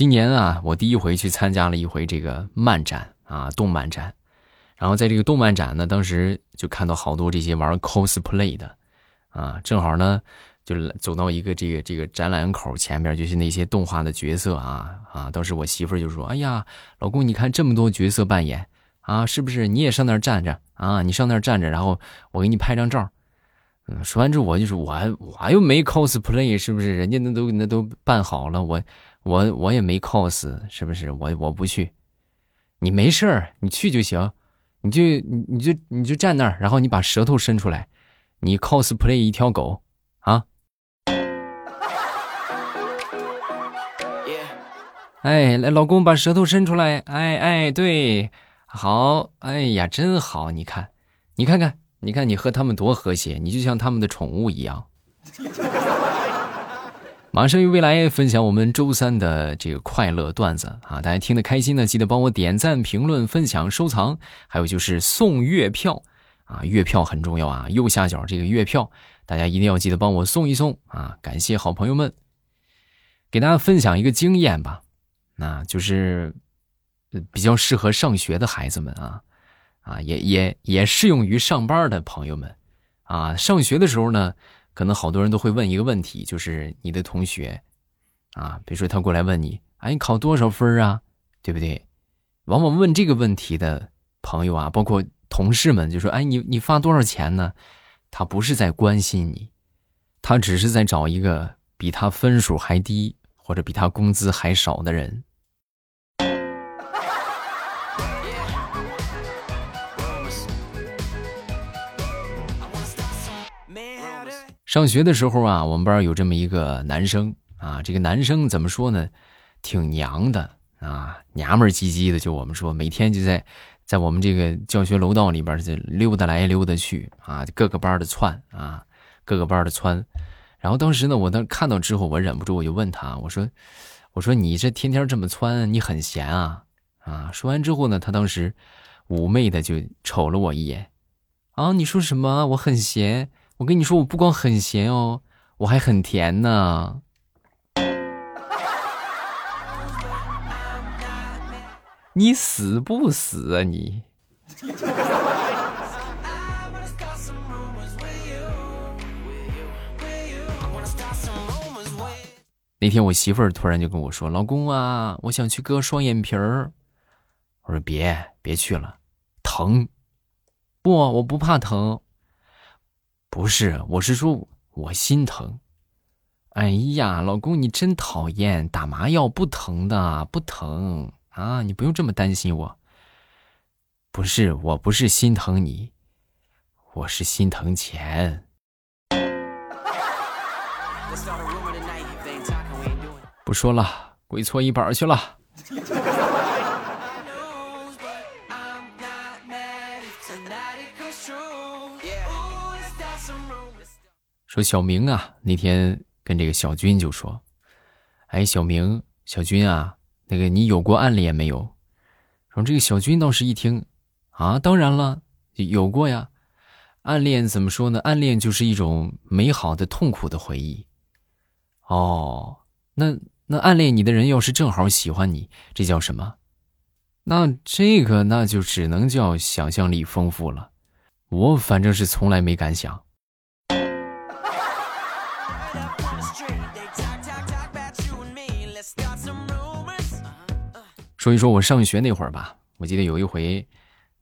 今年啊，我第一回去参加了一回这个漫展啊，动漫展。然后在这个动漫展呢，当时就看到好多这些玩 cosplay 的，啊，正好呢，就走到一个这个这个展览口前边，就是那些动画的角色啊啊。当时我媳妇就说：“哎呀，老公，你看这么多角色扮演啊，是不是你也上那儿站着啊？你上那儿站着，然后我给你拍张照。”嗯，说完之后我就说：“我我又没 cosplay，是不是？人家那都那都办好了，我我我也没 cos，是不是？我我不去，你没事儿，你去就行。”你就你你就你就站那儿，然后你把舌头伸出来，你 cosplay 一条狗啊！哎，来，老公把舌头伸出来，哎哎，对，好，哎呀，真好，你看，你看看，你看你和他们多和谐，你就像他们的宠物一样。马上与未来分享我们周三的这个快乐段子啊！大家听得开心呢，记得帮我点赞、评论、分享、收藏，还有就是送月票啊！月票很重要啊！右下角这个月票，大家一定要记得帮我送一送啊！感谢好朋友们，给大家分享一个经验吧，那就是比较适合上学的孩子们啊啊，也也也适用于上班的朋友们啊！上学的时候呢。可能好多人都会问一个问题，就是你的同学，啊，比如说他过来问你，哎，你考多少分啊？对不对？往往问这个问题的朋友啊，包括同事们，就说，哎，你你发多少钱呢？他不是在关心你，他只是在找一个比他分数还低或者比他工资还少的人。上学的时候啊，我们班有这么一个男生啊，这个男生怎么说呢？挺娘的啊，娘们唧唧的。就我们说，每天就在在我们这个教学楼道里边就溜达来溜达去啊，各个班的窜啊，各个班的窜。然后当时呢，我当看到之后，我忍不住我就问他，我说：“我说你这天天这么窜，你很闲啊？”啊，说完之后呢，他当时妩媚的就瞅了我一眼，啊，你说什么？我很闲。我跟你说，我不光很咸哦，我还很甜呢。你死不死啊你？那天我媳妇儿突然就跟我说：“老公啊，我想去割双眼皮儿。”我说：“别别去了，疼。”不，我不怕疼。不是，我是说，我心疼。哎呀，老公，你真讨厌，打麻药不疼的，不疼啊，你不用这么担心我。不是，我不是心疼你，我是心疼钱。不说了，跪搓衣板去了。说小明啊，那天跟这个小军就说：“哎，小明，小军啊，那个你有过暗恋没有？”然后这个小军倒是一听，啊，当然了，有过呀。暗恋怎么说呢？暗恋就是一种美好的痛苦的回忆。哦，那那暗恋你的人要是正好喜欢你，这叫什么？那这个那就只能叫想象力丰富了。我反正是从来没敢想。说一说我上学那会儿吧，我记得有一回，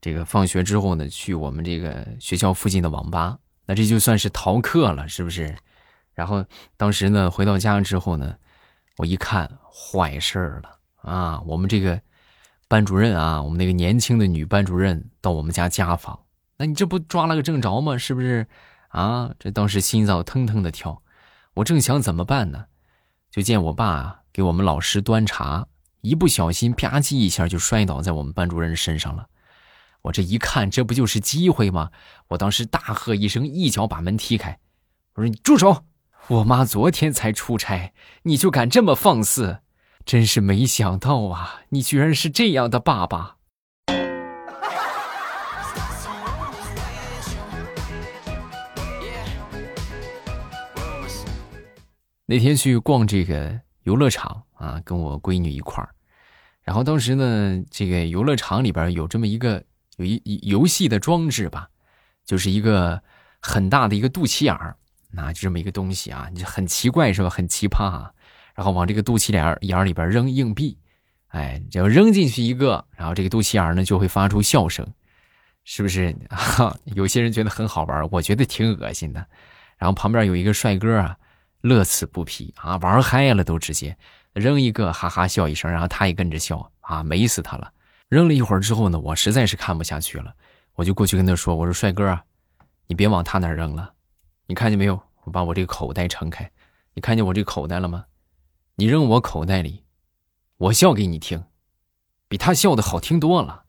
这个放学之后呢，去我们这个学校附近的网吧，那这就算是逃课了，是不是？然后当时呢，回到家之后呢，我一看坏事了啊！我们这个班主任啊，我们那个年轻的女班主任到我们家家访，那你这不抓了个正着吗？是不是？啊，这当时心脏腾腾的跳，我正想怎么办呢，就见我爸给我们老师端茶。一不小心，吧唧一下就摔倒在我们班主任身上了。我这一看，这不就是机会吗？我当时大喝一声，一脚把门踢开。我说：“你住手！我妈昨天才出差，你就敢这么放肆？真是没想到啊！你居然是这样的爸爸。”那天去逛这个游乐场。啊，跟我闺女一块儿。然后当时呢，这个游乐场里边有这么一个有一游戏的装置吧，就是一个很大的一个肚脐眼儿，那就这么一个东西啊，你很奇怪是吧？很奇葩啊。然后往这个肚脐眼眼里边扔硬币，哎，只要扔进去一个，然后这个肚脐眼呢就会发出笑声，是不是？有些人觉得很好玩，我觉得挺恶心的。然后旁边有一个帅哥啊，乐此不疲啊，玩嗨了都直接扔一个，哈哈笑一声，然后他也跟着笑啊，美死他了。扔了一会儿之后呢，我实在是看不下去了，我就过去跟他说：“我说帅哥啊，你别往他那扔了，你看见没有？我把我这个口袋撑开，你看见我这个口袋了吗？你扔我口袋里，我笑给你听，比他笑的好听多了。”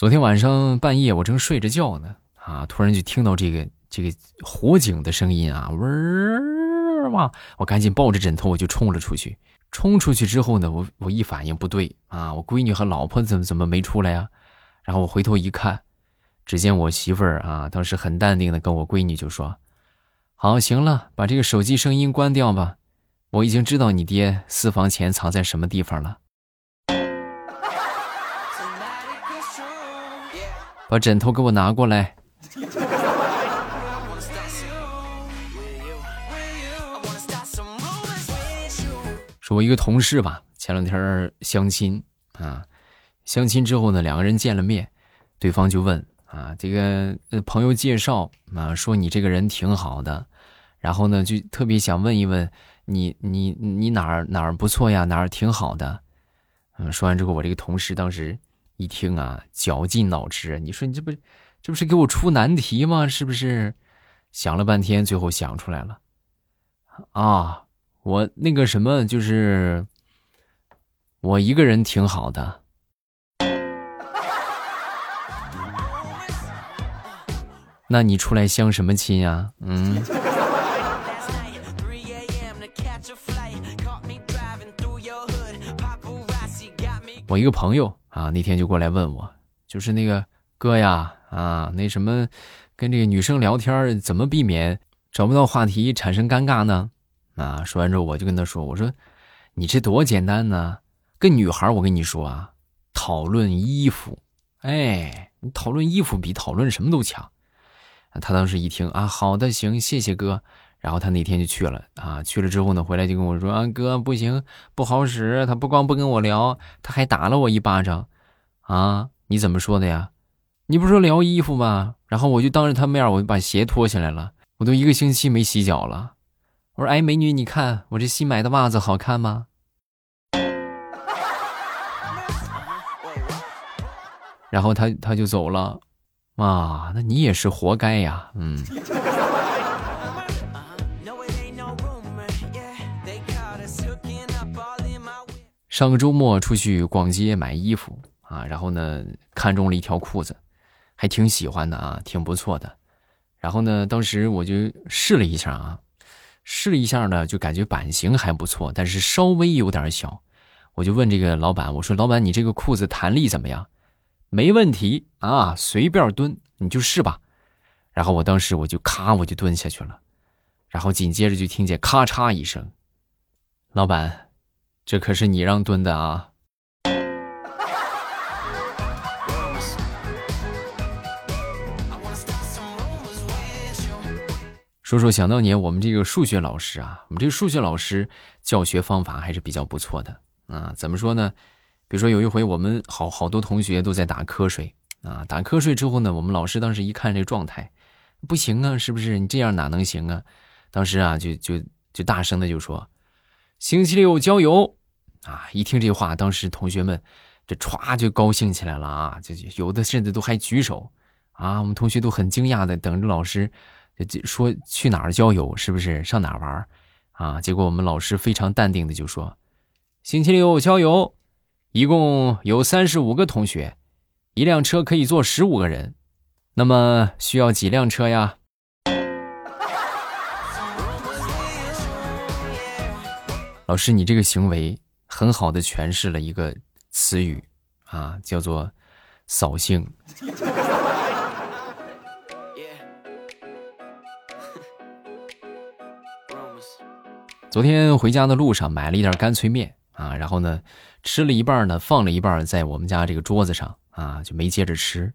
昨天晚上半夜，我正睡着觉呢，啊，突然就听到这个这个火警的声音啊，嗡儿哇！我赶紧抱着枕头，我就冲了出去。冲出去之后呢，我我一反应不对啊，我闺女和老婆怎么怎么没出来呀？然后我回头一看，只见我媳妇儿啊，当时很淡定的跟我闺女就说：“好，行了，把这个手机声音关掉吧，我已经知道你爹私房钱藏在什么地方了。”把枕头给我拿过来。说，我一个同事吧，前两天相亲啊，相亲之后呢，两个人见了面，对方就问啊，这个朋友介绍啊，说你这个人挺好的，然后呢，就特别想问一问你，你你哪儿哪儿不错呀，哪儿挺好的。嗯，说完之后，我这个同事当时。一听啊，绞尽脑汁，你说你这不，这不是给我出难题吗？是不是？想了半天，最后想出来了。啊，我那个什么，就是我一个人挺好的。那你出来相什么亲呀？嗯。我一个朋友。啊，那天就过来问我，就是那个哥呀，啊，那什么，跟这个女生聊天怎么避免找不到话题产生尴尬呢？啊，说完之后我就跟他说，我说，你这多简单呢，跟女孩我跟你说啊，讨论衣服，哎，你讨论衣服比讨论什么都强。他当时一听啊，好的，行，谢谢哥。然后他那天就去了啊，去了之后呢，回来就跟我说啊，哥不行，不好使。他不光不跟我聊，他还打了我一巴掌，啊，你怎么说的呀？你不是说聊衣服吗？然后我就当着他面，我就把鞋脱下来了。我都一个星期没洗脚了。我说，哎，美女，你看我这新买的袜子好看吗？然后他他就走了，啊，那你也是活该呀，嗯。上个周末出去逛街买衣服啊，然后呢看中了一条裤子，还挺喜欢的啊，挺不错的。然后呢，当时我就试了一下啊，试了一下呢，就感觉版型还不错，但是稍微有点小。我就问这个老板，我说：“老板，你这个裤子弹力怎么样？”没问题啊，随便蹲，你就试吧。然后我当时我就咔，我就蹲下去了，然后紧接着就听见咔嚓一声，老板。这可是你让蹲的啊！说说想当年我们这个数学老师啊，我们这个数学老师教学方法还是比较不错的啊。怎么说呢？比如说有一回我们好好多同学都在打瞌睡啊，打瞌睡之后呢，我们老师当时一看这状态，不行啊，是不是？你这样哪能行啊？当时啊，就就就大声的就说：“星期六郊游。”啊！一听这话，当时同学们这歘就高兴起来了啊！就有的甚至都还举手啊！我们同学都很惊讶的等着老师说去哪儿郊游，是不是上哪玩啊？结果我们老师非常淡定的就说：“星期六郊游，一共有三十五个同学，一辆车可以坐十五个人，那么需要几辆车呀？”老师，你这个行为。很好的诠释了一个词语啊叫做扫兴。昨天回家的路上买了一袋干脆面啊然后呢吃了一半呢放了一半在我们家这个桌子上啊就没接着吃。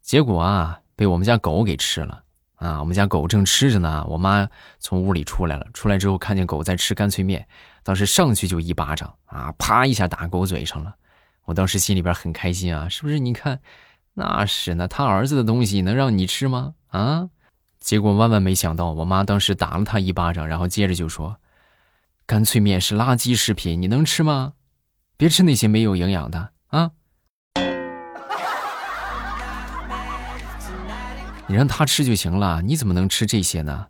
结果啊被我们家狗给吃了。啊！我们家狗正吃着呢，我妈从屋里出来了，出来之后看见狗在吃干脆面，当时上去就一巴掌啊，啪一下打狗嘴上了。我当时心里边很开心啊，是不是？你看，那是那他儿子的东西能让你吃吗？啊！结果万万没想到，我妈当时打了他一巴掌，然后接着就说。干脆面是垃圾食品，你能吃吗？别吃那些没有营养的啊！你让他吃就行了，你怎么能吃这些呢？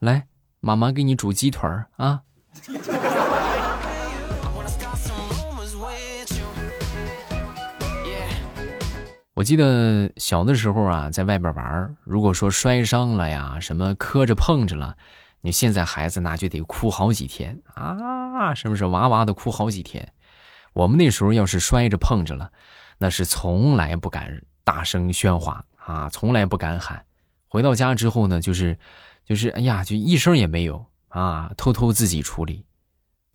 来，妈妈给你煮鸡腿儿啊！我记得小的时候啊，在外边玩，如果说摔伤了呀，什么磕着碰着了。你现在孩子那就得哭好几天啊，是不是哇哇的哭好几天？我们那时候要是摔着碰着了，那是从来不敢大声喧哗啊，从来不敢喊。回到家之后呢，就是就是哎呀，就一声也没有啊，偷偷自己处理。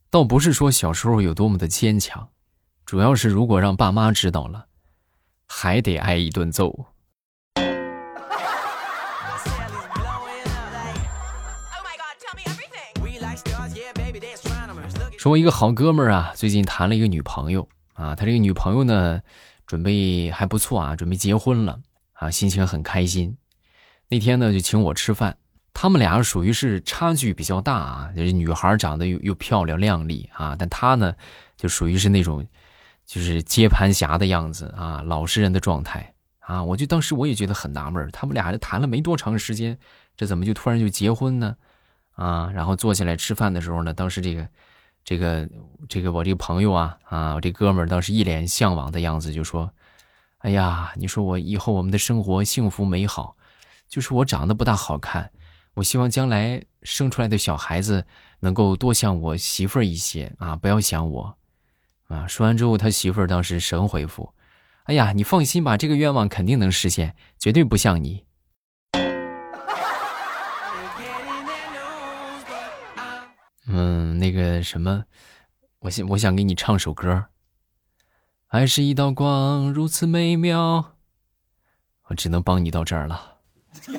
倒不是说小时候有多么的坚强，主要是如果让爸妈知道了，还得挨一顿揍。说，我一个好哥们儿啊，最近谈了一个女朋友啊，他这个女朋友呢，准备还不错啊，准备结婚了啊，心情很开心。那天呢，就请我吃饭。他们俩属于是差距比较大啊，就是女孩长得又又漂亮靓丽啊，但她呢，就属于是那种，就是接盘侠的样子啊，老实人的状态啊。我就当时我也觉得很纳闷，他们俩这谈了没多长时间，这怎么就突然就结婚呢？啊，然后坐下来吃饭的时候呢，当时这个，这个，这个我这个朋友啊，啊，我这哥们儿当时一脸向往的样子，就说：“哎呀，你说我以后我们的生活幸福美好，就是我长得不大好看，我希望将来生出来的小孩子能够多像我媳妇儿一些啊，不要想我。”啊，说完之后，他媳妇儿当时神回复：“哎呀，你放心吧，这个愿望肯定能实现，绝对不像你。”嗯，那个什么，我想我想给你唱首歌。爱是一道光，如此美妙。我只能帮你到这儿了。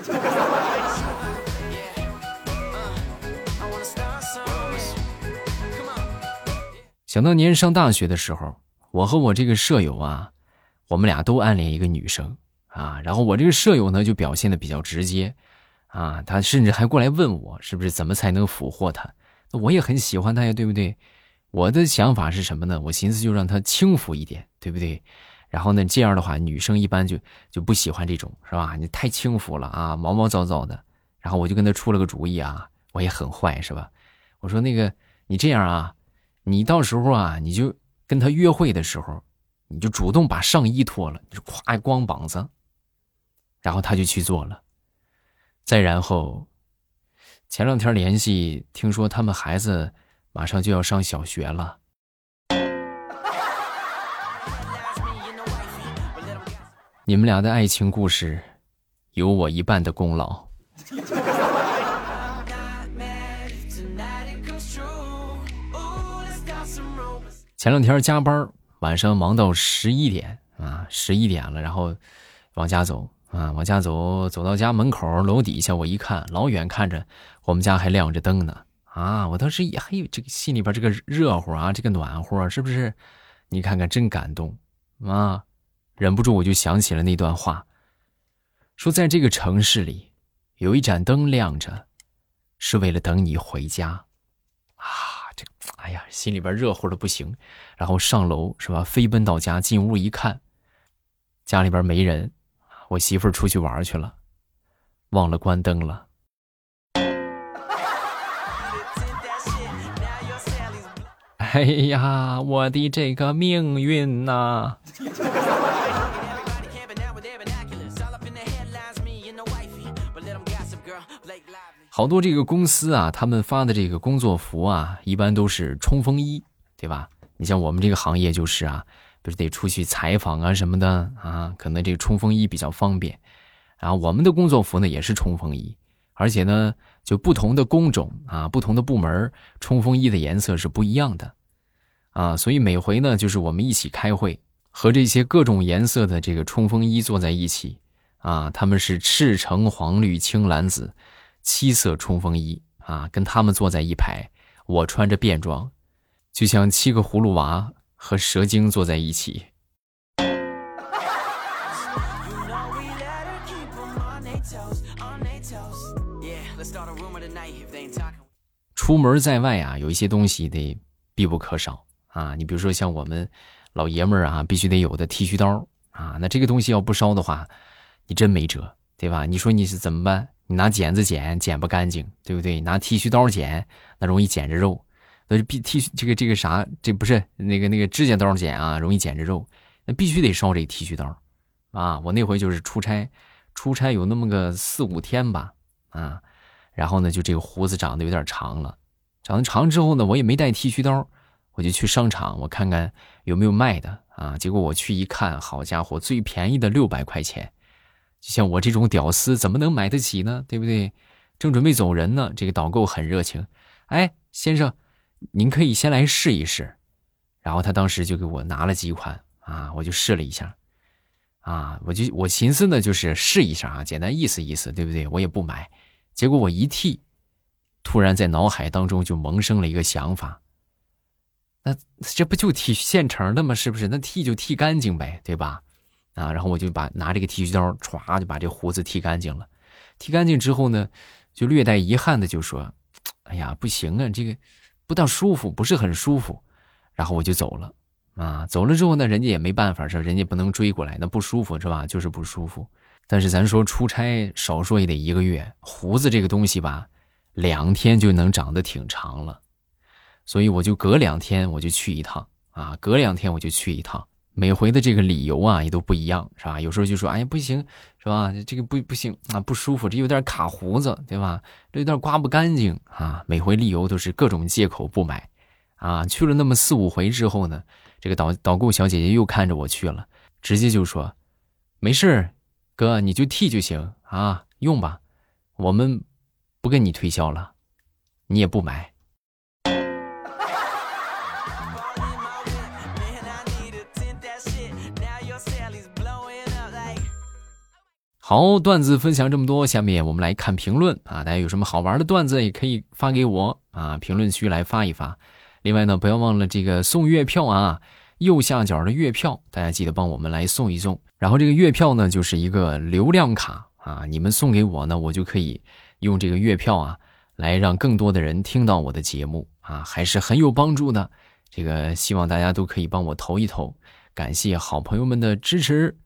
想当年上大学的时候，我和我这个舍友啊，我们俩都暗恋一个女生啊。然后我这个舍友呢，就表现的比较直接啊，他甚至还过来问我，是不是怎么才能俘获她。那我也很喜欢她呀，对不对？我的想法是什么呢？我寻思就让他轻浮一点，对不对？然后呢，这样的话，女生一般就就不喜欢这种，是吧？你太轻浮了啊，毛毛躁躁的。然后我就跟他出了个主意啊，我也很坏，是吧？我说那个，你这样啊，你到时候啊，你就跟他约会的时候，你就主动把上衣脱了，就夸光膀子。然后他就去做了，再然后。前两天联系，听说他们孩子马上就要上小学了。你们俩的爱情故事，有我一半的功劳。前两天加班，晚上忙到十一点啊，十一点了，然后往家走。啊，往家走，走到家门口楼底下，我一看，老远看着我们家还亮着灯呢。啊，我当时也嘿，这个心里边这个热乎啊，这个暖和，是不是？你看看，真感动啊！忍不住我就想起了那段话，说在这个城市里，有一盏灯亮着，是为了等你回家。啊，这，哎呀，心里边热乎的不行。然后上楼是吧？飞奔到家，进屋一看，家里边没人。我媳妇出去玩去了，忘了关灯了。哎呀，我的这个命运呐！好多这个公司啊，他们发的这个工作服啊，一般都是冲锋衣，对吧？你像我们这个行业就是啊。不是得出去采访啊什么的啊，可能这个冲锋衣比较方便。然后我们的工作服呢也是冲锋衣，而且呢，就不同的工种啊，不同的部门，冲锋衣的颜色是不一样的，啊，所以每回呢，就是我们一起开会，和这些各种颜色的这个冲锋衣坐在一起，啊，他们是赤橙黄绿青蓝紫七色冲锋衣啊，跟他们坐在一排，我穿着便装，就像七个葫芦娃和蛇精坐在一起。出门在外啊，有一些东西得必不可少啊。你比如说像我们老爷们儿啊，必须得有的剃须刀啊。那这个东西要不烧的话，你真没辙，对吧？你说你是怎么办？你拿剪子剪，剪不干净，对不对？拿剃须刀剪，那容易剪着肉。那必剃这个这个啥？这不是那个那个指甲刀剪啊，容易剪着肉。那必须得烧这剃须刀啊。我那回就是出差，出差有那么个四五天吧，啊。然后呢，就这个胡子长得有点长了，长得长之后呢，我也没带剃须刀，我就去商场，我看看有没有卖的啊。结果我去一看，好家伙，最便宜的六百块钱，就像我这种屌丝怎么能买得起呢？对不对？正准备走人呢，这个导购很热情，哎，先生，您可以先来试一试。然后他当时就给我拿了几款啊，我就试了一下，啊，我就我寻思呢，就是试一下啊，简单意思意思，对不对？我也不买。结果我一剃，突然在脑海当中就萌生了一个想法。那这不就剃现成的吗？是不是？那剃就剃干净呗，对吧？啊，然后我就把拿这个剃须刀歘就把这胡子剃干净了。剃干净之后呢，就略带遗憾的就说：“哎呀，不行啊，这个不大舒服，不是很舒服。”然后我就走了。啊，走了之后呢，人家也没办法，是人家不能追过来，那不舒服是吧？就是不舒服。但是咱说出差，少说也得一个月。胡子这个东西吧，两天就能长得挺长了，所以我就隔两天我就去一趟啊，隔两天我就去一趟。每回的这个理由啊也都不一样，是吧？有时候就说，哎呀不行，是吧？这个不不行啊，不舒服，这有点卡胡子，对吧？这有点刮不干净啊。每回理由都是各种借口不买，啊，去了那么四五回之后呢，这个导导购小姐姐又看着我去了，直接就说，没事哥，你就剃就行啊，用吧，我们不跟你推销了，你也不买。好，段子分享这么多，下面我们来看评论啊，大家有什么好玩的段子也可以发给我啊，评论区来发一发。另外呢，不要忘了这个送月票啊。右下角的月票，大家记得帮我们来送一送。然后这个月票呢，就是一个流量卡啊，你们送给我呢，我就可以用这个月票啊，来让更多的人听到我的节目啊，还是很有帮助的。这个希望大家都可以帮我投一投，感谢好朋友们的支持。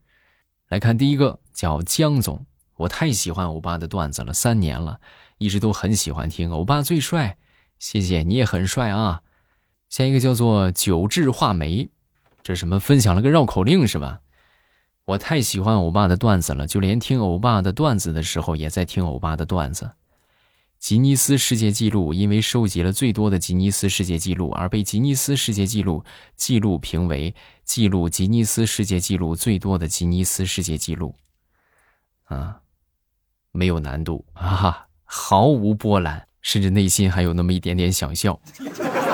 来看第一个，叫江总，我太喜欢欧巴的段子了，三年了，一直都很喜欢听，欧巴最帅，谢谢你也很帅啊。下一个叫做九智画眉。这什么分享了个绕口令是吧？我太喜欢欧巴的段子了，就连听欧巴的段子的时候，也在听欧巴的段子。吉尼斯世界纪录因为收集了最多的吉尼斯世界纪录，而被吉尼斯世界纪录记录评为记录吉尼斯世界纪录最多的吉尼斯世界纪录。啊，没有难度啊，毫无波澜，甚至内心还有那么一点点想笑。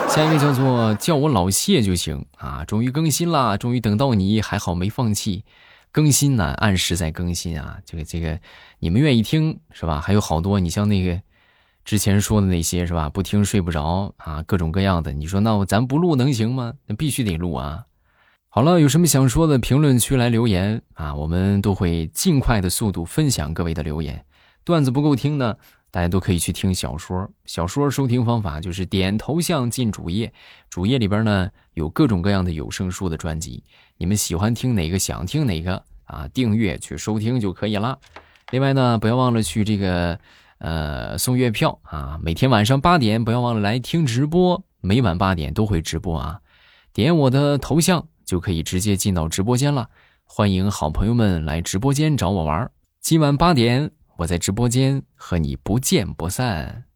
下一个叫做叫我老谢就行啊！终于更新了，终于等到你，还好没放弃，更新呢，按时在更新啊！这个这个，你们愿意听是吧？还有好多，你像那个之前说的那些是吧？不听睡不着啊，各种各样的。你说那我咱不录能行吗？那必须得录啊！好了，有什么想说的，评论区来留言啊，我们都会尽快的速度分享各位的留言。段子不够听呢？大家都可以去听小说，小说收听方法就是点头像进主页，主页里边呢有各种各样的有声书的专辑，你们喜欢听哪个，想听哪个啊，订阅去收听就可以了。另外呢，不要忘了去这个呃送月票啊，每天晚上八点不要忘了来听直播，每晚八点都会直播啊，点我的头像就可以直接进到直播间了，欢迎好朋友们来直播间找我玩，今晚八点。我在直播间和你不见不散。